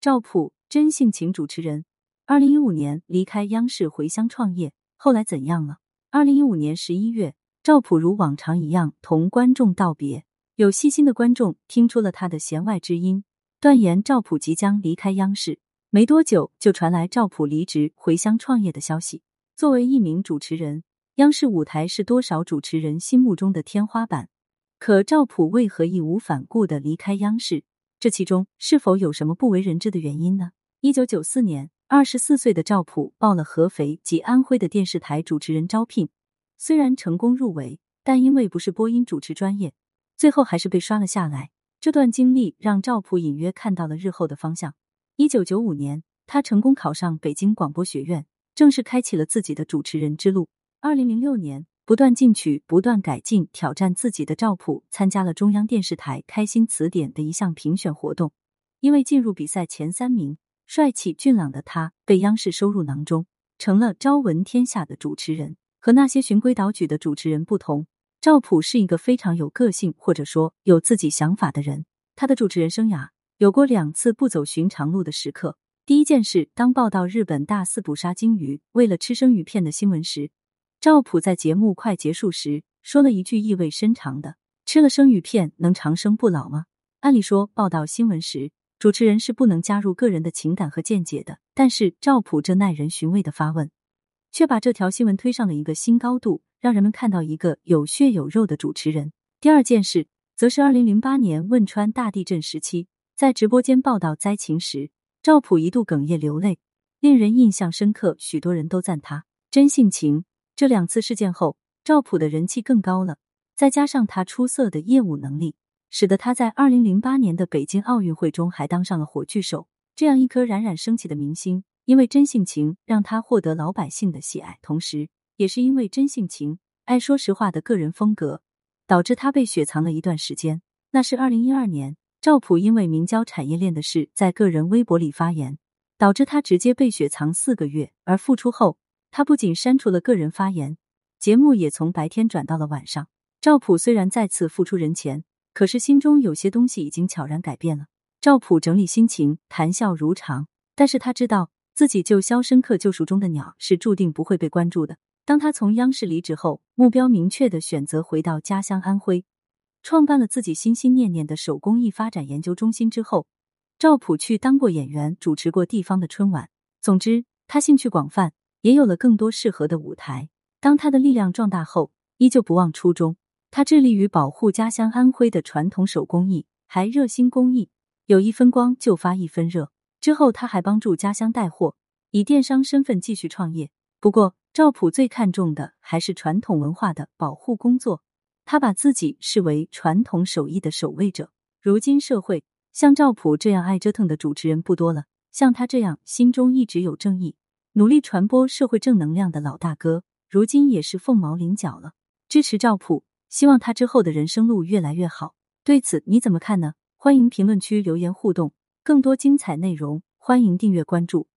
赵普，真性情主持人，二零一五年离开央视回乡创业，后来怎样了？二零一五年十一月，赵普如往常一样同观众道别。有细心的观众听出了他的弦外之音，断言赵普即将离开央视。没多久，就传来赵普离职回乡创业的消息。作为一名主持人，央视舞台是多少主持人心目中的天花板。可赵普为何义无反顾的离开央视？这其中是否有什么不为人知的原因呢？一九九四年，二十四岁的赵普报了合肥及安徽的电视台主持人招聘，虽然成功入围，但因为不是播音主持专业，最后还是被刷了下来。这段经历让赵普隐约看到了日后的方向。一九九五年，他成功考上北京广播学院，正式开启了自己的主持人之路。二零零六年。不断进取、不断改进、挑战自己的赵普参加了中央电视台《开心词典》的一项评选活动，因为进入比赛前三名，帅气俊朗的他被央视收入囊中，成了朝闻天下的主持人。和那些循规蹈矩的主持人不同，赵普是一个非常有个性或者说有自己想法的人。他的主持人生涯有过两次不走寻常路的时刻。第一件事，当报道日本大肆捕杀鲸鱼，为了吃生鱼片的新闻时。赵普在节目快结束时说了一句意味深长的：“吃了生鱼片能长生不老吗？”按理说，报道新闻时，主持人是不能加入个人的情感和见解的。但是赵普这耐人寻味的发问，却把这条新闻推上了一个新高度，让人们看到一个有血有肉的主持人。第二件事，则是二零零八年汶川大地震时期，在直播间报道灾情时，赵普一度哽咽流泪，令人印象深刻。许多人都赞他真性情。这两次事件后，赵普的人气更高了。再加上他出色的业务能力，使得他在二零零八年的北京奥运会中还当上了火炬手。这样一颗冉冉升起的明星，因为真性情让他获得老百姓的喜爱，同时也是因为真性情、爱说实话的个人风格，导致他被雪藏了一段时间。那是二零一二年，赵普因为明胶产业链的事在个人微博里发言，导致他直接被雪藏四个月。而复出后，他不仅删除了个人发言，节目也从白天转到了晚上。赵普虽然再次复出人前，可是心中有些东西已经悄然改变了。赵普整理心情，谈笑如常，但是他知道自己就《肖申克救赎》中的鸟是注定不会被关注的。当他从央视离职后，目标明确的选择回到家乡安徽，创办了自己心心念念的手工艺发展研究中心之后，赵普去当过演员，主持过地方的春晚。总之，他兴趣广泛。也有了更多适合的舞台。当他的力量壮大后，依旧不忘初衷。他致力于保护家乡安徽的传统手工艺，还热心公益。有一分光就发一分热。之后，他还帮助家乡带货，以电商身份继续创业。不过，赵普最看重的还是传统文化的保护工作。他把自己视为传统手艺的守卫者。如今社会像赵普这样爱折腾的主持人不多了，像他这样心中一直有正义。努力传播社会正能量的老大哥，如今也是凤毛麟角了。支持赵普，希望他之后的人生路越来越好。对此你怎么看呢？欢迎评论区留言互动。更多精彩内容，欢迎订阅关注。